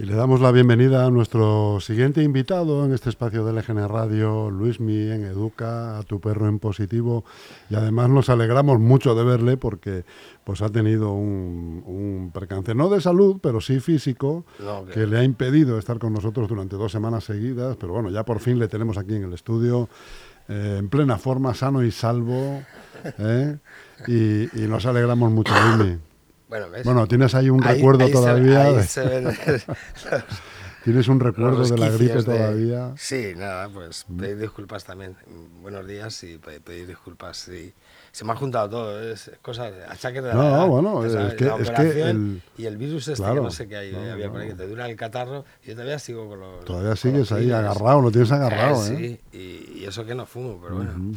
Y le damos la bienvenida a nuestro siguiente invitado en este espacio de LGN Radio, Luismi en Educa, a tu perro en positivo. Y además nos alegramos mucho de verle porque pues ha tenido un, percance, no de salud, pero sí físico, que... le ha impedido estar con nosotros durante dos semanas seguidas. Pero bueno, ya por fin le tenemos aquí en el estudio, eh, en plena forma, sano y salvo. ¿eh? Y, nos alegramos mucho, Luismi. Bueno, tienes ahí un recuerdo todavía. ¿Tienes un recuerdo de la gripe todavía? Sí, nada, pues pedir disculpas también. Buenos días y pedir disculpas. Sí. Se me ha juntado todo, es cosas, achaques de no, bueno, es que, es que el, y el virus este que no sé qué hay, había por ahí, que te dura el catarro, y yo todavía sigo con los... Todavía sigues ahí agarrado, lo tienes agarrado, eh, ¿eh? Sí, y, eso que no fumo, pero bueno.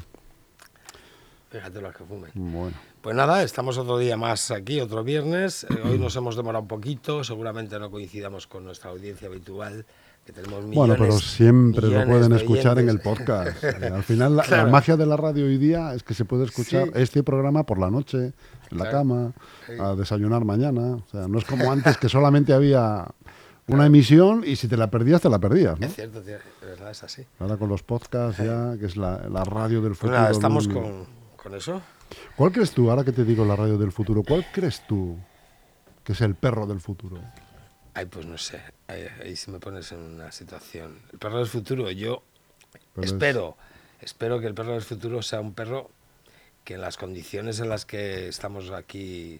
Fíjate los que fumen. Bueno. Pues nada, estamos otro día más aquí, otro viernes. Eh, hoy nos hemos demorado un poquito, seguramente no coincidamos con nuestra audiencia habitual. Que tenemos millones, bueno, pero siempre lo pueden escuchar en el podcast. Eh, al final, la, magia de la radio hoy día es que se puede escuchar este programa por la noche, en la cama, a desayunar mañana. O sea, no es como antes que solamente había una emisión y si te la perdías, te la perdías. Es cierto, de verdad es así. Ahora con los podcasts ya, que es la, radio del pues futuro. nada, estamos con, con eso. ¿Cuál crees tú, ahora que te digo la radio del futuro, cuál crees tú que es el perro del futuro? Ay, pues no sé, ahí, ahí me pones en una situación. El perro del futuro, yo espero, espero que el perro del futuro sea un perro que en las condiciones en las que estamos aquí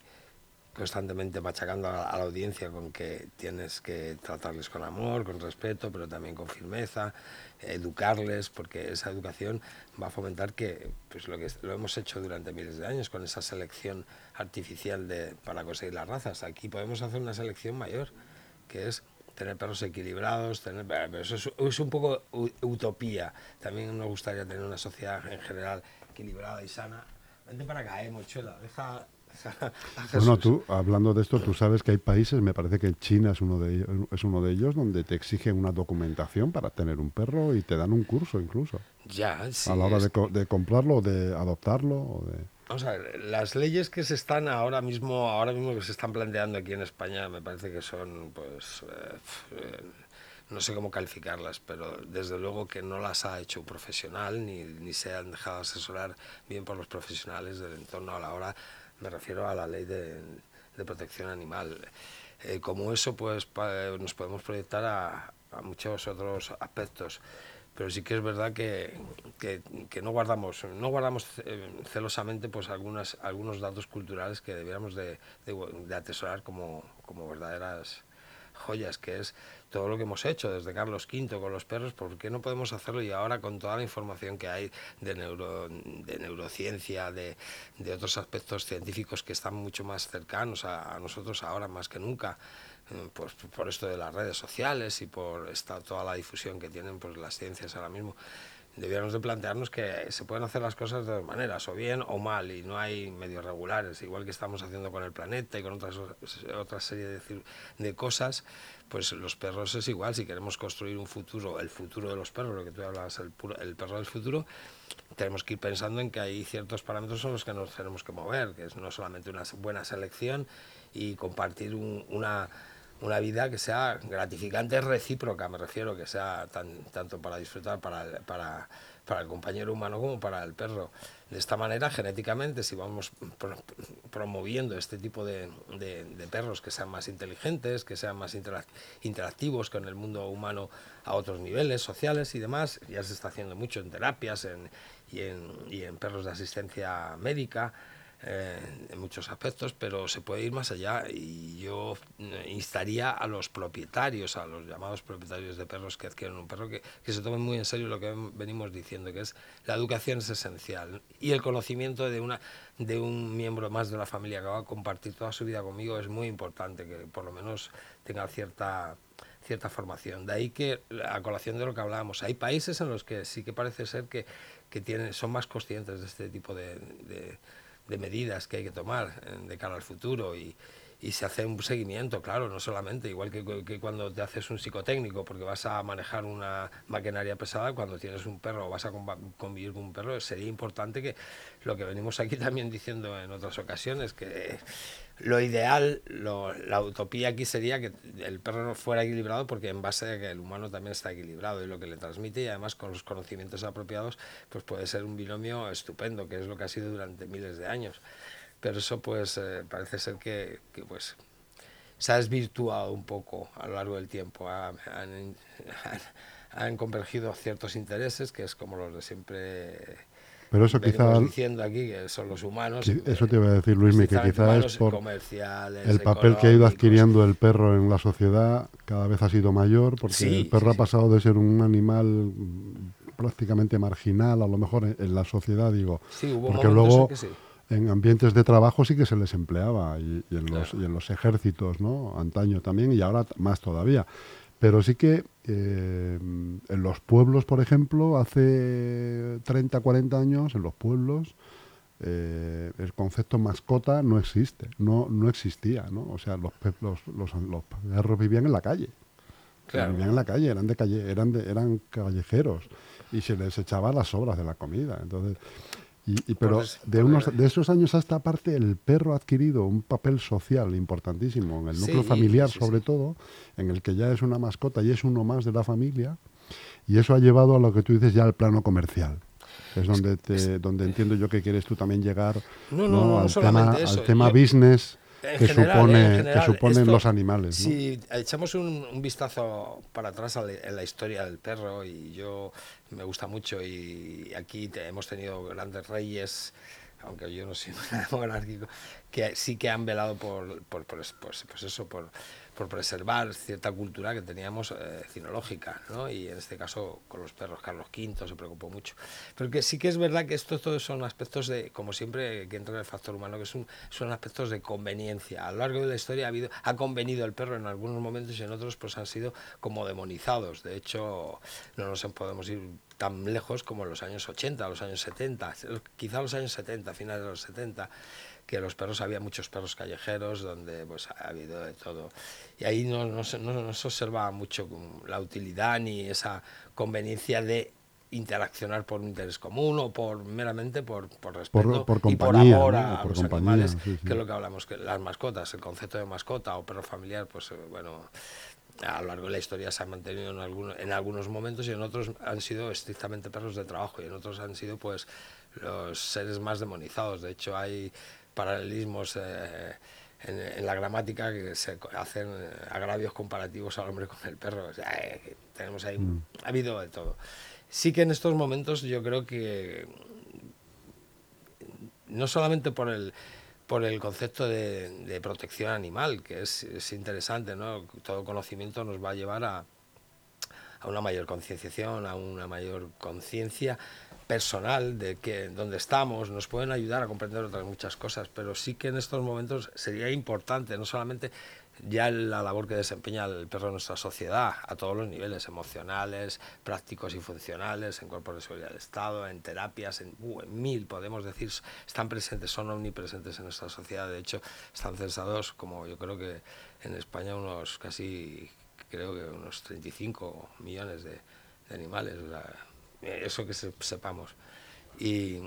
constantemente machacando a, la audiencia con que tienes que tratarles con amor, con respeto, pero también con firmeza, educarles, porque esa educación va a fomentar que, pues lo que lo hemos hecho durante miles de años con esa selección artificial de, para conseguir las razas. Aquí podemos hacer una selección mayor, que es tener perros equilibrados, tener, pero eso es, un poco utopía. También nos gustaría tener una sociedad en general equilibrada y sana. Vente para acá, eh, mochuela, deja bueno, tú, hablando de esto, tú sabes que hay países, me parece que China es uno de ellos, es uno de ellos donde te exigen una documentación para tener un perro y te dan un curso incluso. Ya, sí. A la hora de, comprarlo, de adoptarlo. O de... Vamos a ver, las leyes que se están ahora mismo, ahora mismo que se están planteando aquí en España, me parece que son, pues, eh, eh, no sé cómo calificarlas, pero desde luego que no las ha hecho un profesional ni, ni se han dejado asesorar bien por los profesionales del entorno a la hora me refiero a la ley de, protección animal. Eh, como eso, pues nos podemos proyectar a, muchos otros aspectos pero sí que es verdad que, que, no guardamos no guardamos eh, celosamente pues algunas algunos datos culturales que debiéramos de, de, atesorar como, como verdaderas joyas que es todo lo que hemos hecho desde Carlos V con los perros, ¿por qué no podemos hacerlo y ahora con toda la información que hay de, neuro, de neurociencia, de, de, otros aspectos científicos que están mucho más cercanos a, nosotros ahora más que nunca? Pues por esto de las redes sociales y por esta, toda la difusión que tienen pues, las ciencias ahora mismo debiéramos de plantearnos que se pueden hacer las cosas de dos maneras, o bien o mal, y no hay medios regulares, igual que estamos haciendo con el planeta y con otras otra serie de, de cosas, pues los perros es igual, si queremos construir un futuro, el futuro de los perros, lo que tú hablas, el, el perro del futuro, tenemos que ir pensando en que hay ciertos parámetros son los que nos tenemos que mover, que es no solamente una buena selección y compartir una una vida que sea gratificante, recíproca, me refiero, que sea tan, tanto para disfrutar para el, para, para el compañero humano como para el perro. De esta manera, genéticamente, si vamos promoviendo este tipo de, perros que sean más inteligentes, que sean más interactivos con el mundo humano a otros niveles sociales y demás, ya se está haciendo mucho en terapias en, y en perros de asistencia médica, eh, en muchos aspectos, pero se puede ir más allá y yo eh, instaría a los propietarios, a los llamados propietarios de perros que adquieren un perro, que, que se tomen muy en serio lo que venimos diciendo, que es la educación es esencial y el conocimiento de, una, de un miembro más de la familia que va a compartir toda su vida conmigo es muy importante, que por lo menos tenga cierta cierta formación. De ahí que, a colación de lo que hablábamos, hay países en los que sí que parece ser que, que tienen, son más conscientes de este tipo de, de medidas que hay que tomar eh, de cara al futuro y, y se hace un seguimiento, claro, no solamente, igual que, que, cuando te haces un psicotécnico porque vas a manejar una maquinaria pesada, cuando tienes un perro o vas a convivir con un perro, sería importante que lo que venimos aquí también diciendo en otras ocasiones, que lo ideal, la utopía aquí sería que el perro fuera equilibrado porque en base a que el humano también está equilibrado y lo que le transmite y además con los conocimientos apropiados, pues puede ser un binomio estupendo, que es lo que ha sido durante miles de años pero eso pues eh, parece ser que, que, pues se ha desvirtuado un poco a lo largo del tiempo. han, han, convergido ciertos intereses, que es como los de siempre. Pero eso quizás. diciendo aquí que son los humanos. Eso te iba a decir, Luis, que quizás es por el papel que ha ido adquiriendo el perro en la sociedad, cada vez ha sido mayor, porque el perro ha pasado de ser un animal prácticamente marginal, a lo mejor en, la sociedad, digo. Sí, hubo porque luego. Que en ambientes de trabajo sí que se les empleaba y, en, los, y en, los, ejércitos, ¿no? Antaño también y ahora más todavía. Pero sí que eh, en los pueblos, por ejemplo, hace 30, 40 años, en los pueblos, eh, el concepto mascota no existe, no, no existía, ¿no? O sea, los, los, los, los perros vivían en la calle. Vivían en la calle, eran de calle, eran de, eran callejeros y se les echaba las sobras de la comida. Entonces, y, pero de, unos, de esos años a esta parte el perro ha adquirido un papel social importantísimo, en el núcleo familiar sobre todo, en el que ya es una mascota y es uno más de la familia, y eso ha llevado a lo que tú dices ya al plano comercial. Es donde, te, donde entiendo yo que quieres tú también llegar al, tema, al tema business que, supone, que suponen los animales. Si echamos un, vistazo para atrás en la historia del perro, y yo me gusta mucho, y aquí hemos tenido grandes reyes, aunque yo no soy monárquico, que sí que han velado por, por, pues, pues eso, por por preservar cierta cultura que teníamos eh, cinológica, ¿no? y en este caso con los perros Carlos V se preocupó mucho. Pero que sí que es verdad que estos todos son aspectos de, como siempre, que entra en el factor humano, que son, son aspectos de conveniencia. A lo largo de la historia ha, habido, ha convenido el perro en algunos momentos y en otros pues han sido como demonizados. De hecho, no nos podemos ir tan lejos como los años 80, los años 70, quizá los años 70, finales de los 70 que los perros, había muchos perros callejeros donde pues ha habido de todo. Y ahí no, no, no, se observa mucho la utilidad ni esa conveniencia de interaccionar por un interés común o por meramente por, por respeto por, y por amor a, los animales, que es lo que hablamos, que las mascotas, el concepto de mascota o perro familiar, pues eh, bueno, a lo largo de la historia se ha mantenido en algunos, en algunos momentos y en otros han sido estrictamente perros de trabajo y en otros han sido pues los seres más demonizados. De hecho hay paralelismos eh, en, la gramática que se hacen eh, agravios comparativos al hombre con el perro. Eh, tenemos ahí, mm. ha habido de todo. Sí que en estos momentos yo creo que no solamente por el por el concepto de, protección animal, que es, es, interesante, ¿no? Todo conocimiento nos va a llevar a, a una mayor concienciación, a una mayor conciencia personal de que donde estamos nos pueden ayudar a comprender otras muchas cosas, pero sí que en estos momentos sería importante no solamente ya la labor que desempeña el perro en nuestra sociedad a todos los niveles emocionales, prácticos y funcionales, en cuerpos de seguridad del Estado, en terapias, en, uh, en, mil, podemos decir, están presentes, son omnipresentes en nuestra sociedad. De hecho, están censados, como yo creo que en España, unos casi, creo que unos 35 millones de, de animales. Eso que sepamos. Y,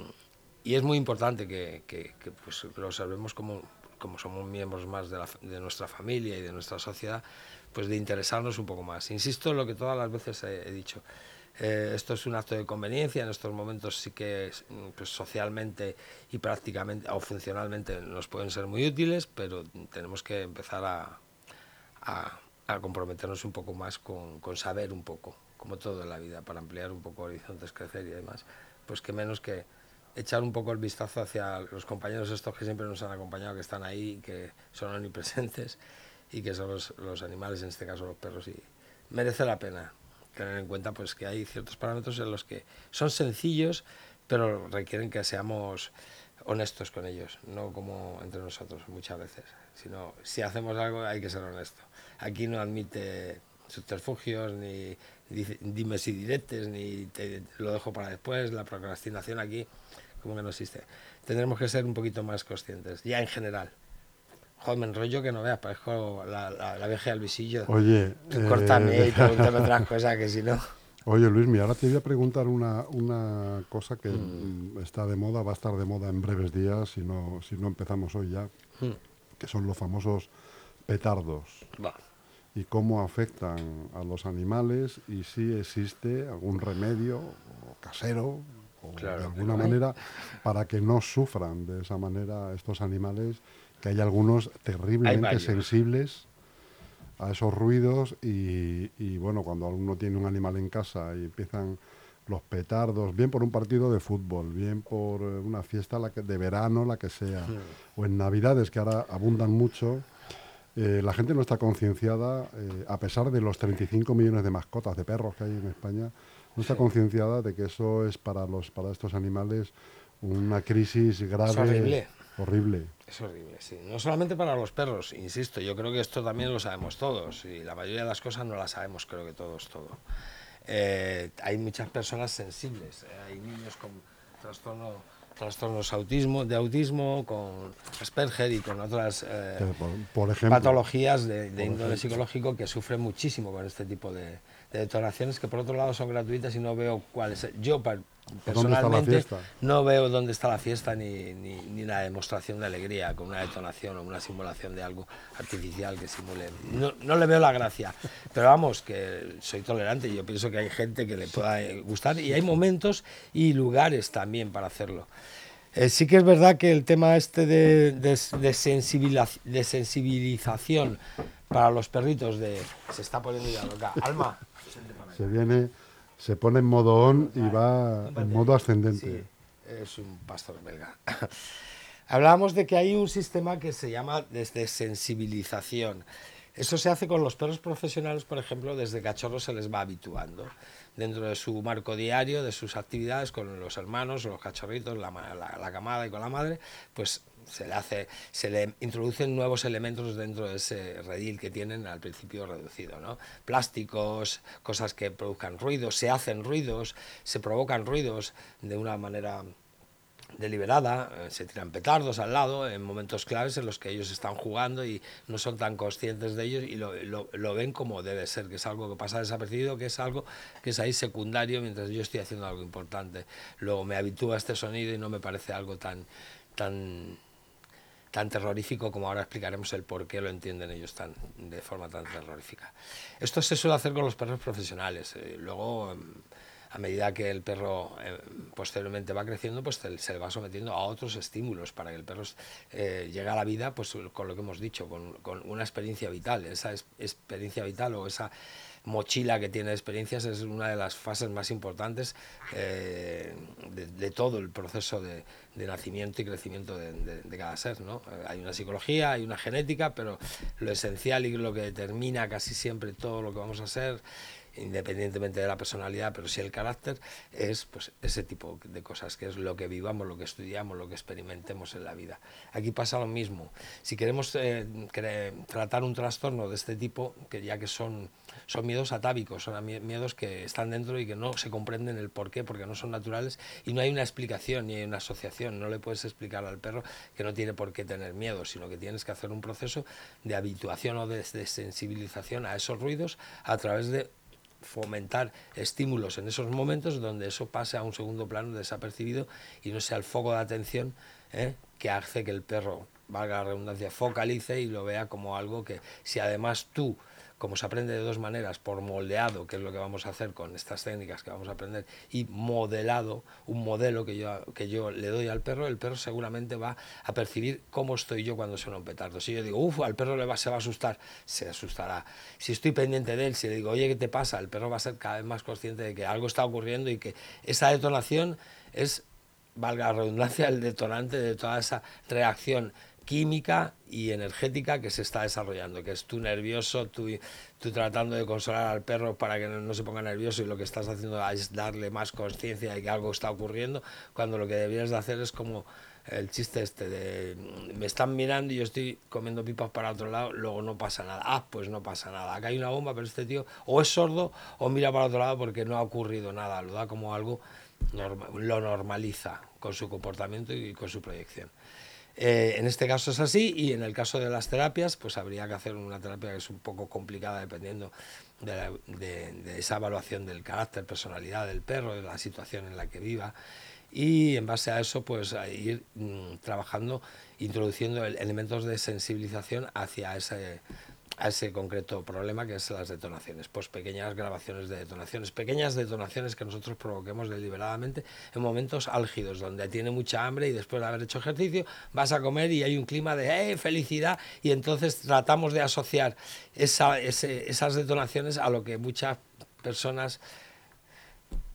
y, es muy importante que, que, pues, lo observemos como, como somos miembros más de, la, de, nuestra familia y de nuestra sociedad, pues de interesarnos un poco más. Insisto en lo que todas las veces he, dicho. Eh, esto es un acto de conveniencia, en estos momentos sí que pues, socialmente y prácticamente o funcionalmente nos pueden ser muy útiles, pero tenemos que empezar a, a, a comprometernos un poco más con, con saber un poco como todo en la vida, para ampliar un poco horizontes, crecer y demás, pues que menos que, echar un poco el vistazo hacia los compañeros estos que siempre nos han acompañado, que están ahí, que son omnipresentes y que son los, los animales, en este caso los perros, y merece la pena tener en cuenta pues que hay ciertos parámetros en los que son sencillos, pero requieren que seamos honestos con ellos, no como entre nosotros muchas veces, sino si hacemos algo hay que ser honesto. Aquí no admite subterfugios, ni dimes y diretes, ni te, lo dejo para después, la procrastinación aquí como que no existe. Tendremos que ser un poquito más conscientes, ya en general. Joder, me enrollo que no veas, parezco la, la, la vieja del visillo. Oye, Córtame eh... y pregúntame otras cosas que si no... Oye, Luis, ahora te voy a preguntar una, una cosa que mm. está de moda, va a estar de moda en breves días, si no, si no empezamos hoy ya, mm. que son los famosos petardos. Va. Y cómo afectan a los animales y si existe algún remedio casero o Claro, de alguna manera para que no sufran de esa manera estos animales, que hay algunos terriblemente sensibles a esos ruidos y, y, bueno, cuando uno tiene un animal en casa y empiezan los petardos, bien por un partido de fútbol, bien por eh, una fiesta la que, de verano, la que sea, o en Navidades, que ahora abundan mucho, eh, la gente no está concienciada, eh, a pesar de los 35 millones de mascotas de perros que hay en España, no está concienciada de que eso es para, los, para estos animales una crisis grave, horrible. horrible. Es horrible, sí. No solamente para los perros, insisto, yo creo que esto también lo sabemos todos y la mayoría de las cosas no las sabemos, creo que todos, todo. Eh, hay muchas personas sensibles, eh, hay niños con trastorno, trastornos autismo, de autismo, con Asperger y con otras eh, Que por, por ejemplo, patologías de, de índole psicológico que sufren muchísimo con este tipo de, de detonaciones que por otro lado son gratuitas y no veo cuál es. Yo personalmente no veo dónde está la fiesta ni, ni, ni la demostración de alegría con una detonación o una simulación de algo artificial que simule. No, no le veo la gracia. Pero vamos, que soy tolerante y yo pienso que hay gente que le pueda eh, gustar y hay momentos y lugares también para hacerlo. Eh, sí que es verdad que el tema este de, de, de sensibiliza- de sensibilización para los perritos de... Se está poniendo ya loca. Alma. se viene, se pone en modo on y va en modo ascendente. Sí, es un pastor belga. Hablábamos de que hay un sistema que se llama desde sensibilización. Eso se hace con los perros profesionales, por ejemplo, desde cachorros se les va habituando. Dentro de su marco diario, de sus actividades con los hermanos, los cachorritos, la, la- la camada y con la madre, pues se le, hace, se le introducen nuevos elementos dentro de ese redil que tienen al principio reducido. ¿no? Plásticos, cosas que produzcan ruidos, se hacen ruidos, se provocan ruidos de una manera deliberada, eh, se tiran petardos al lado en momentos claves en los que ellos están jugando y no son tan conscientes de ellos y lo, lo- lo ven como debe ser, que es algo que pasa desapercibido, que es algo que es ahí secundario mientras yo estoy haciendo algo importante. Luego me habitúo a este sonido y no me parece algo tan, tan, tan terrorífico como ahora explicaremos el por qué lo entienden ellos tan, de forma tan terrorífica. Esto se suele hacer con los perros profesionales. eh, luego, em, a medida que el perro eh, posteriormente va creciendo, pues se, le va sometiendo a otros estímulos para que el perro eh, llegue a la vida, pues con lo que hemos dicho, con, una experiencia vital. Esa es- experiencia vital o esa mochila que tiene experiencias es una de las fases más importantes eh, de, todo el proceso de, nacimiento y crecimiento de, cada ser. ¿no? Eh, Hay una psicología, hay una genética, pero lo esencial y lo que determina casi siempre todo lo que vamos a hacer independientemente de la personalidad, pero sí el carácter, es pues ese tipo de cosas, que es lo que vivamos, lo que estudiamos, lo que experimentemos en la vida. Aquí pasa lo mismo. Si queremos eh, tratar un trastorno de este tipo, que ya que son, son miedos atávicos, son mie- miedos que están dentro y que no se comprenden el por qué, porque no son naturales y no hay una explicación ni hay una asociación. No le puedes explicar al perro que no tiene por qué tener miedo, sino que tienes que hacer un proceso de habituación o de, de sensibilización a esos ruidos a través de fomentar estímulos en esos momentos donde eso pase a un segundo plano desapercibido y no sea el foco de atención ¿eh? que hace que el perro, valga la redundancia, focalice y lo vea como algo que si además tú como se aprende de dos maneras, por moldeado, que es lo que vamos a hacer con estas técnicas que vamos a aprender, y modelado, un modelo que yo, que yo le doy al perro, el perro seguramente va a percibir cómo estoy yo cuando suena un petardo. Si yo digo, uff, al perro le va, se va a asustar, se asustará. Si estoy pendiente de él, si le digo, oye, ¿qué te pasa? El perro va a ser cada vez más consciente de que algo está ocurriendo y que esa detonación es valga la redundancia, el detonante de toda esa reacción química y energética que se está desarrollando, que es tú nervioso, tú, tú tratando de consolar al perro para que no, se ponga nervioso y lo que estás haciendo es darle más conciencia de que algo está ocurriendo, cuando lo que deberías de hacer es como el chiste este de me están mirando y yo estoy comiendo pipas para otro lado, luego no pasa nada. Ah, pues no pasa nada. Acá hay una bomba, pero este tío o es sordo o mira para otro lado porque no ha ocurrido nada. Lo da como algo, lo normaliza con su comportamiento y con su proyección. Eh, en este caso es así y en el caso de las terapias, pues habría que hacer una terapia que es un poco complicada dependiendo de, esa evaluación del carácter, personalidad del perro, de la situación en la que viva. Y en base a eso pues ir mm, trabajando, introduciendo elementos de sensibilización hacia ese a ese concreto problema que es las detonaciones, pues pequeñas grabaciones de detonaciones, pequeñas detonaciones que nosotros provoquemos deliberadamente en momentos álgidos, donde tiene mucha hambre y después de haber hecho ejercicio vas a comer y hay un clima de ¡eh, felicidad y entonces tratamos de asociar esa, esas detonaciones a lo que muchas personas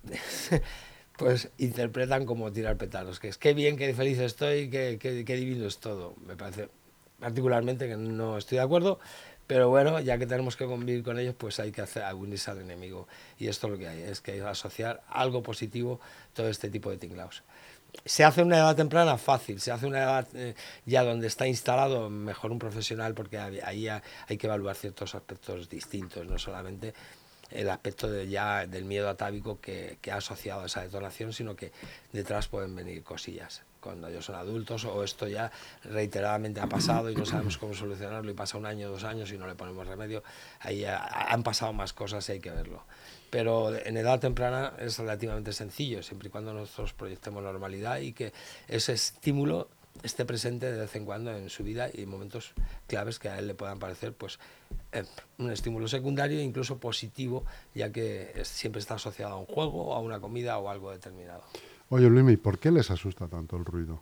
pues interpretan como tirar petardos, que es qué bien, qué feliz estoy, qué, qué divino es todo. Me parece particularmente que no estoy de acuerdo pero bueno, ya que tenemos que convivir con ellos, pues hay que hacer unirse al enemigo. Y esto es lo que hay, es que hay que asociar algo positivo todo este tipo de tinglaos. Se hace una edad temprana fácil, se hace una edad eh, ya donde está instalado mejor un profesional porque ahí hay que evaluar ciertos aspectos distintos, no solamente el aspecto de ya del miedo atávico que, que ha asociado a esa detonación, sino que detrás pueden venir cosillas cuando ellos son adultos o esto ya reiteradamente ha pasado y no sabemos cómo solucionarlo y pasa un año, dos años y no le ponemos remedio, ahí han pasado más cosas y hay que verlo. Pero en edad temprana es relativamente sencillo, siempre y cuando nosotros proyectemos normalidad y que ese estímulo esté presente de vez en cuando en su vida y en momentos claves que a él le puedan parecer pues eh, un estímulo secundario e incluso positivo, ya que siempre está asociado a un juego, a una comida o algo determinado. Oye, Luis, ¿por qué les asusta tanto el ruido?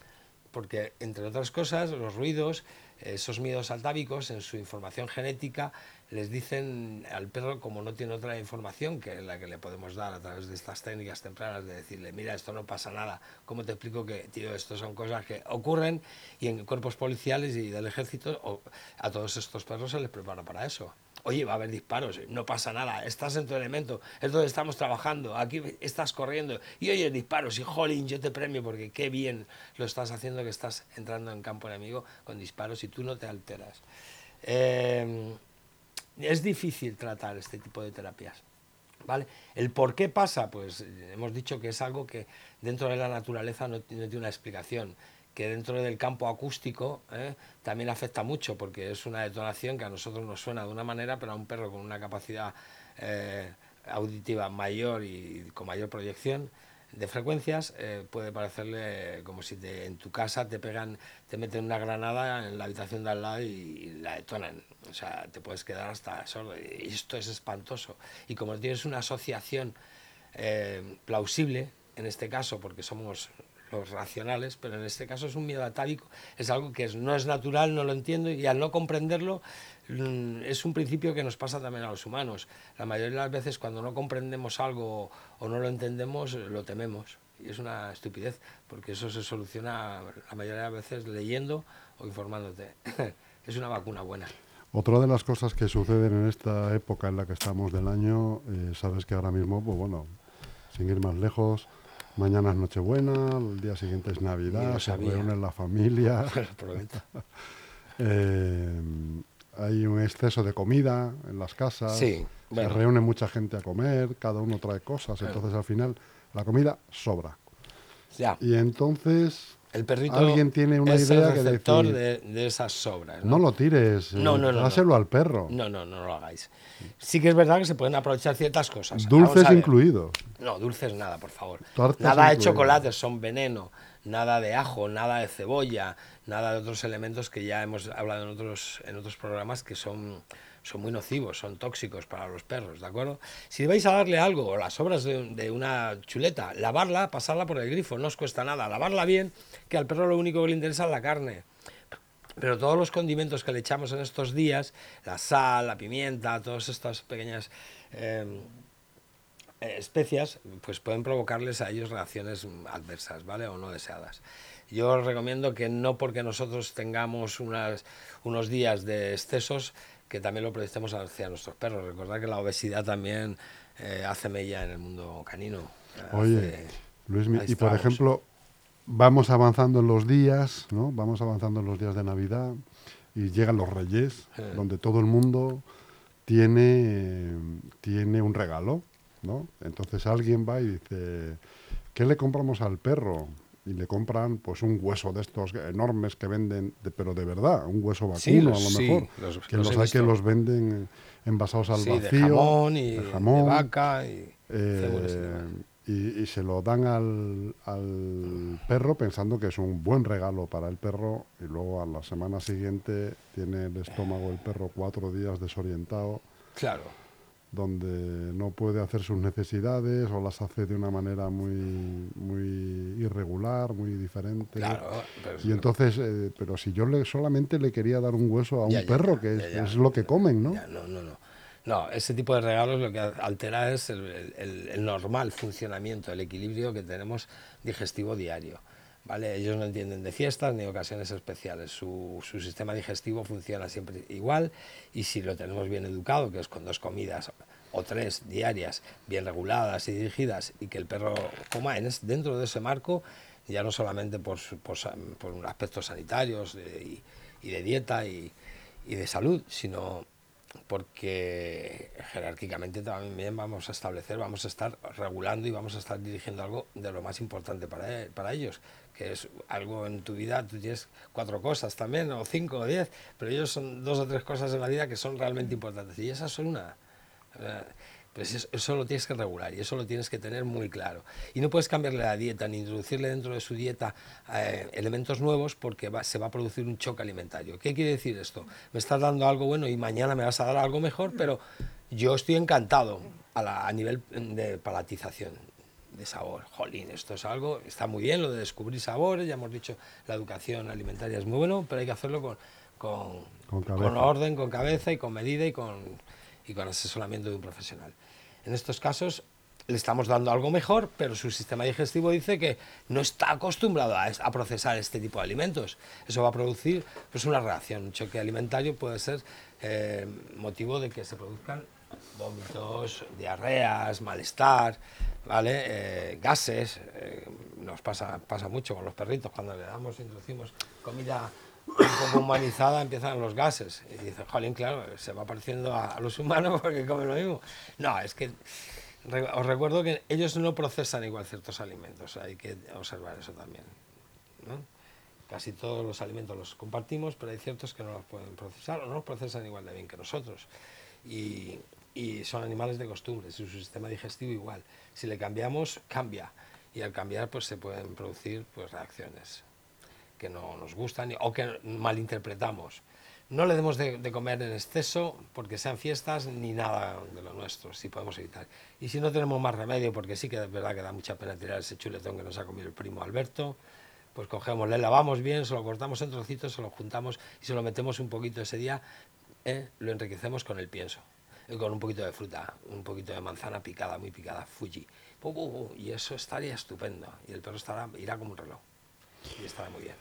Porque, entre otras cosas, los ruidos, esos miedos altávicos, en su información genética, les dicen al perro, como no tiene otra información que la que le podemos dar a través de estas técnicas tempranas, de decirle, mira, esto no pasa nada, ¿cómo te explico que, tío, esto son cosas que ocurren y en cuerpos policiales y del ejército, a todos estos perros se les prepara para eso? Oye, va a haber disparos, no pasa nada, estás en tu elemento, es donde estamos trabajando, aquí estás corriendo y oye disparos y jolín, yo te premio porque qué bien lo estás haciendo que estás entrando en campo enemigo con disparos y tú no te alteras. Em, es difícil tratar este tipo de terapias. ¿Vale? ¿El por qué pasa? Pues hemos dicho que es algo que dentro de la naturaleza no tiene una explicación que dentro del campo acústico ¿eh? también afecta mucho, porque es una detonación que a nosotros nos suena de una manera, pero a un perro con una capacidad eh, auditiva mayor y con mayor proyección de frecuencias eh, puede parecerle como si en tu casa te pegan, te meten una granada en la habitación de al lado y, la detonan. O sea, te puedes quedar hasta sordo. Y esto es espantoso. Y como tienes una asociación plausible, en este caso, porque somos los racionales, pero en este caso es un miedo atávico, es algo que no es natural, no lo entiendo y al no comprenderlo mm, es un principio que nos pasa también a los humanos. La mayoría de las veces cuando no comprendemos algo o no lo entendemos, lo tememos. Y es una estupidez, porque eso se soluciona la mayoría de las veces leyendo o informándote. es una vacuna buena. Otra de las cosas que suceden en esta época en la que estamos del año, eh, sabes que ahora mismo, pues bueno, sin ir más lejos, Mañana es Nochebuena, el día siguiente es Navidad, se reúne la familia. eh, hay un exceso de comida en las casas. se reúne mucha gente a comer, cada uno trae cosas, entonces al final la comida sobra. Ya. Y entonces el perrito alguien tiene una es idea el receptor de, de, esas sobras. ¿no? lo tires, no, no, no, dáselo al perro. No, no, no lo hagáis. Sí que es verdad que se pueden aprovechar ciertas cosas. Dulces incluidos. No, dulces nada, por favor. nada de chocolates, son veneno. Nada de ajo, nada de cebolla, nada de otros elementos que ya hemos hablado en otros, en otros programas que son son muy nocivos, son tóxicos para los perros, ¿de acuerdo? Si vais a darle algo, o las sobras de, una chuleta, lavarla, pasarla por el grifo, no os cuesta nada, lavarla bien, que al perro lo único que le interesa es la carne. Pero todos los condimentos que le echamos en estos días, la sal, la pimienta, todas estas pequeñas... Eh, especias, pues pueden provocarles a ellos reacciones adversas, ¿vale? O no deseadas. Yo os recomiendo que no porque nosotros tengamos unas, unos días de excesos, que también lo proyectemos hacia nuestros perros. Recordad que la obesidad también eh, hace mella en el mundo canino. Oye, Luis, y por ejemplo, vamos avanzando en los días, ¿no? Vamos avanzando en los días de Navidad y llegan los Reyes, donde todo el mundo tiene, tiene un regalo, ¿no? Entonces alguien va y dice, ¿qué le compramos al perro? Y le compran pues un hueso de estos enormes que venden, pero de verdad, un hueso vacuno a lo mejor. que los, hay que los venden envasados al vacío. De jamón y de, vaca y eh, y, se lo dan al, al, perro pensando que es un buen regalo para el perro y luego a la semana siguiente tiene el estómago el perro cuatro días desorientado. Claro. Donde no puede hacer sus necesidades o las hace de una manera muy, muy irregular, muy diferente. Claro, y entonces, eh, pero si yo le, solamente le quería dar un hueso a un perro, que es, lo que comen, ¿no? no, no, no. No, ese tipo de regalos lo que altera es el, normal funcionamiento, el equilibrio que tenemos digestivo diario. ¿Vale? Ellos no entienden de fiestas ni ocasiones especiales. Su, sistema digestivo funciona siempre igual y si lo tenemos bien educado, que es con dos comidas o tres diarias bien reguladas y dirigidas y que el perro coma en dentro de ese marco, ya no solamente por, por, por aspectos sanitarios y, de dieta y, y de salud, sino porque jerárquicamente también vamos a establecer, vamos a estar regulando y vamos a estar dirigiendo algo de lo más importante para, e, para ellos, que es algo en tu vida, tú tienes cuatro cosas también, o cinco o diez, pero ellos son dos o tres cosas en la vida que son realmente importantes, y esas son una. Pues eso, lo tienes que regular y eso lo tienes que tener muy claro. Y no puedes cambiarle la dieta ni introducirle dentro de su dieta eh, elementos nuevos porque se va a producir un choque alimentario. ¿Qué quiere decir esto? Me estás dando algo bueno y mañana me vas a dar algo mejor, pero yo estoy encantado a, a nivel de palatización de sabor. Jolín, esto es algo, está muy bien lo de descubrir sabores, ya hemos dicho, la educación alimentaria es muy bueno, pero hay que hacerlo con, con, con orden, con cabeza y con medida y con y con asesoramiento de un profesional. En estos casos le estamos dando algo mejor, pero su sistema digestivo dice que no está acostumbrado a, procesar este tipo de alimentos. Eso va a producir pues, una reacción, un choque alimentario puede ser eh, motivo de que se produzcan vómitos, diarreas, malestar, ¿vale? Eh, gases. Eh, nos pasa, pasa mucho con los perritos cuando le damos, introducimos comida un humanizada empiezan los gases. Y dice, jolín, claro, se va pareciendo a, los humanos porque comen lo mismo. No, es que os recuerdo que ellos no procesan igual ciertos alimentos, hay que observar eso también. Casi todos los alimentos los compartimos, pero hay ciertos que no los pueden procesar o no los procesan igual de bien que nosotros. Y, y son animales de costumbre, su sistema digestivo igual. Si le cambiamos, cambia. Y al cambiar, pues se pueden producir pues, reacciones que no nos gustan o que malinterpretamos. No le demos de, comer en exceso porque sean fiestas ni nada de lo nuestro, si podemos evitar. Y si no tenemos más remedio, porque sí que es verdad que da mucha pena tirar ese chuletón que nos ha comido el primo Alberto, pues cogemos, le lavamos bien, se lo cortamos en trocitos, se lo juntamos y se lo metemos un poquito ese día, ¿eh? lo enriquecemos con el pienso, con un poquito de fruta, un poquito de manzana picada, muy picada, Fuji. Y eso estaría estupendo. Y el perro estará, irá como un reloj y estará muy bien.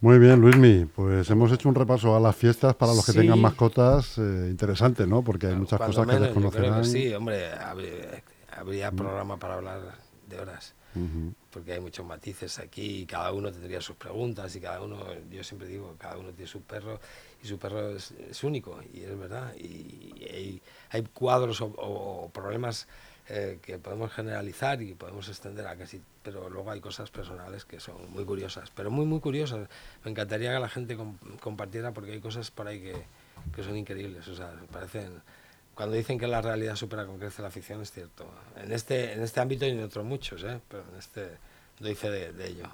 Muy bien, Luismi. Pues hemos hecho un repaso a las fiestas para los que tengan mascotas. Eh, interesante, ¿no? Porque hay muchas cosas que desconocerán. sí, hombre, habría, programa para hablar de horas. Porque hay muchos matices aquí y cada uno tendría sus preguntas y cada uno, yo siempre digo, cada uno tiene su perro y su perro es, único y es verdad. Y, hay, cuadros o problemas eh, que podemos generalizar y podemos extender a casi, pero luego hay cosas personales que son muy curiosas, pero muy, muy curiosas. Me encantaría que la gente compartiera porque hay cosas por ahí que, que son increíbles, o sea, parecen... Cuando dicen que la realidad supera con creces la ficción, es cierto. En este, en este ámbito y en otros muchos, ¿eh? pero en este doy fe de, ello.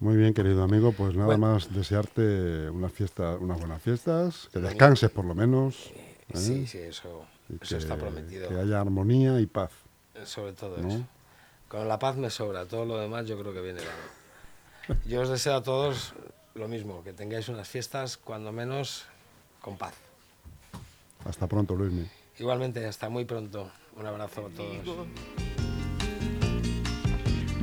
Muy bien, querido amigo, pues nada más desearte unas fiestas, unas buenas fiestas, que descanses por lo menos. ¿eh? Sí, sí, eso, eso está prometido. Que haya armonía y paz sobre todo eso. Con la paz me sobra, todo lo demás yo creo que viene Yo os deseo a todos lo mismo, que tengáis unas fiestas cuando menos con paz. Hasta pronto, Luis. Igualmente, hasta muy pronto. Un abrazo a todos.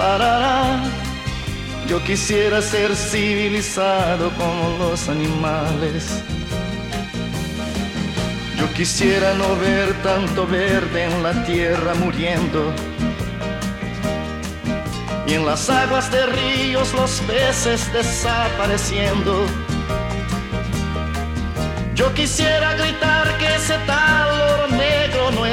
La. Yo quisiera ser civilizado como los animales. Yo quisiera no ver tanto verde en la tierra muriendo. Y en las aguas de ríos los peces desapareciendo. Yo quisiera gritar que negro